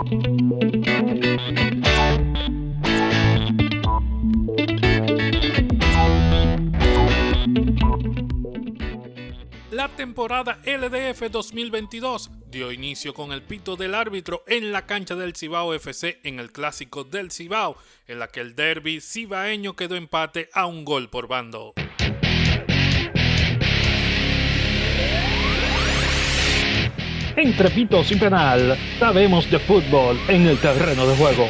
La temporada LDF 2022 dio inicio con el pito del árbitro en la cancha del Cibao FC en el clásico del Cibao, en la que el derby cibaeño quedó empate a un gol por bando. Entre pitos y penal, sabemos de fútbol en el terreno de juego.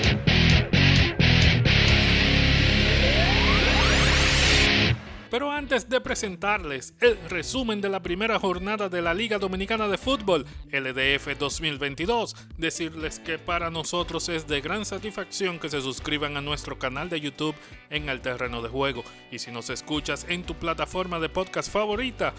Pero antes de presentarles el resumen de la primera jornada de la Liga Dominicana de Fútbol, LDF 2022, decirles que para nosotros es de gran satisfacción que se suscriban a nuestro canal de YouTube en el terreno de juego. Y si nos escuchas en tu plataforma de podcast favorita,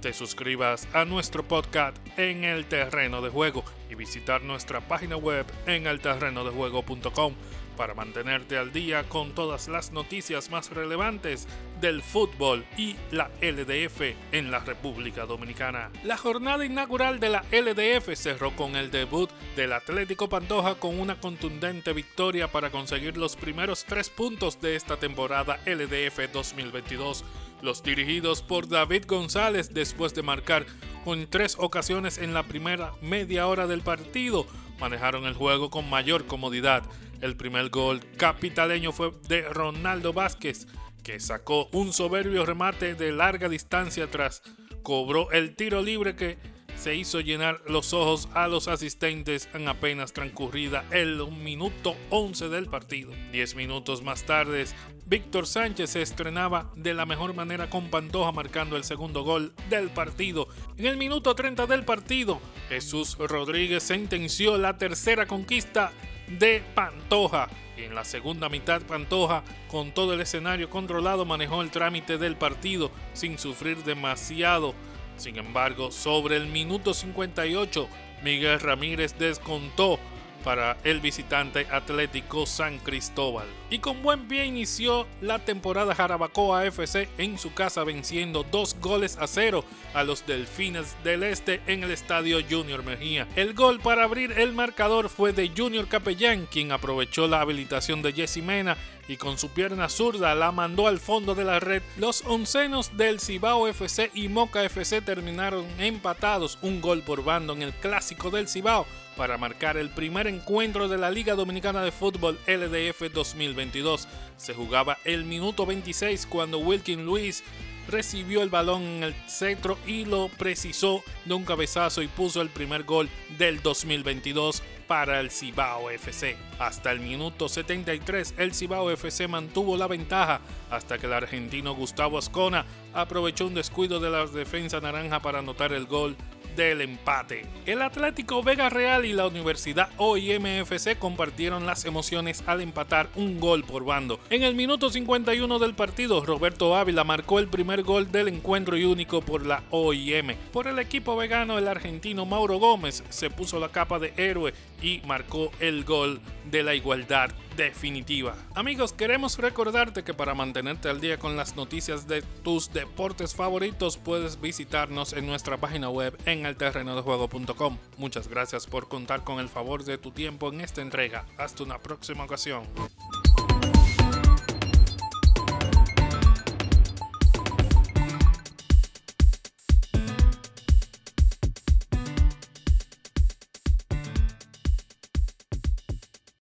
te suscribas a nuestro podcast en el terreno de juego y visitar nuestra página web en elterrenodejuego.com para mantenerte al día con todas las noticias más relevantes del fútbol y la LDF en la República Dominicana. La jornada inaugural de la LDF cerró con el debut del Atlético Pantoja con una contundente victoria para conseguir los primeros tres puntos de esta temporada LDF 2022. Los dirigidos por David González después de marcar con tres ocasiones en la primera media hora del partido, manejaron el juego con mayor comodidad. El primer gol capitaleño fue de Ronaldo Vázquez, que sacó un soberbio remate de larga distancia tras cobró el tiro libre que se hizo llenar los ojos a los asistentes en apenas transcurrida el minuto 11 del partido. Diez minutos más tarde, Víctor Sánchez se estrenaba de la mejor manera con Pantoja marcando el segundo gol del partido. En el minuto 30 del partido, Jesús Rodríguez sentenció la tercera conquista de Pantoja. En la segunda mitad, Pantoja, con todo el escenario controlado, manejó el trámite del partido sin sufrir demasiado. Sin embargo, sobre el minuto 58, Miguel Ramírez descontó para el visitante Atlético San Cristóbal. Y con buen pie inició la temporada Jarabacoa FC en su casa venciendo dos goles a cero a los Delfines del Este en el estadio Junior Mejía. El gol para abrir el marcador fue de Junior Capellán, quien aprovechó la habilitación de Jesse Mena y con su pierna zurda la mandó al fondo de la red. Los oncenos del Cibao FC y Moca FC terminaron empatados un gol por bando en el clásico del Cibao para marcar el primer encuentro de la Liga Dominicana de Fútbol LDF 2022. Se jugaba el minuto 26 cuando Wilkin Luis recibió el balón en el centro y lo precisó de un cabezazo y puso el primer gol del 2022 para el Cibao FC. Hasta el minuto 73 el Cibao FC mantuvo la ventaja hasta que el argentino Gustavo Ascona aprovechó un descuido de la defensa naranja para anotar el gol del empate. El Atlético Vega Real y la Universidad OIMFC compartieron las emociones al empatar un gol por bando. En el minuto 51 del partido, Roberto Ávila marcó el primer gol del encuentro y único por la OIM. Por el equipo vegano, el argentino Mauro Gómez se puso la capa de héroe y marcó el gol de la igualdad definitiva. Amigos, queremos recordarte que para mantenerte al día con las noticias de tus deportes favoritos puedes visitarnos en nuestra página web en elterrenodejuego.com. Muchas gracias por contar con el favor de tu tiempo en esta entrega. Hasta una próxima ocasión.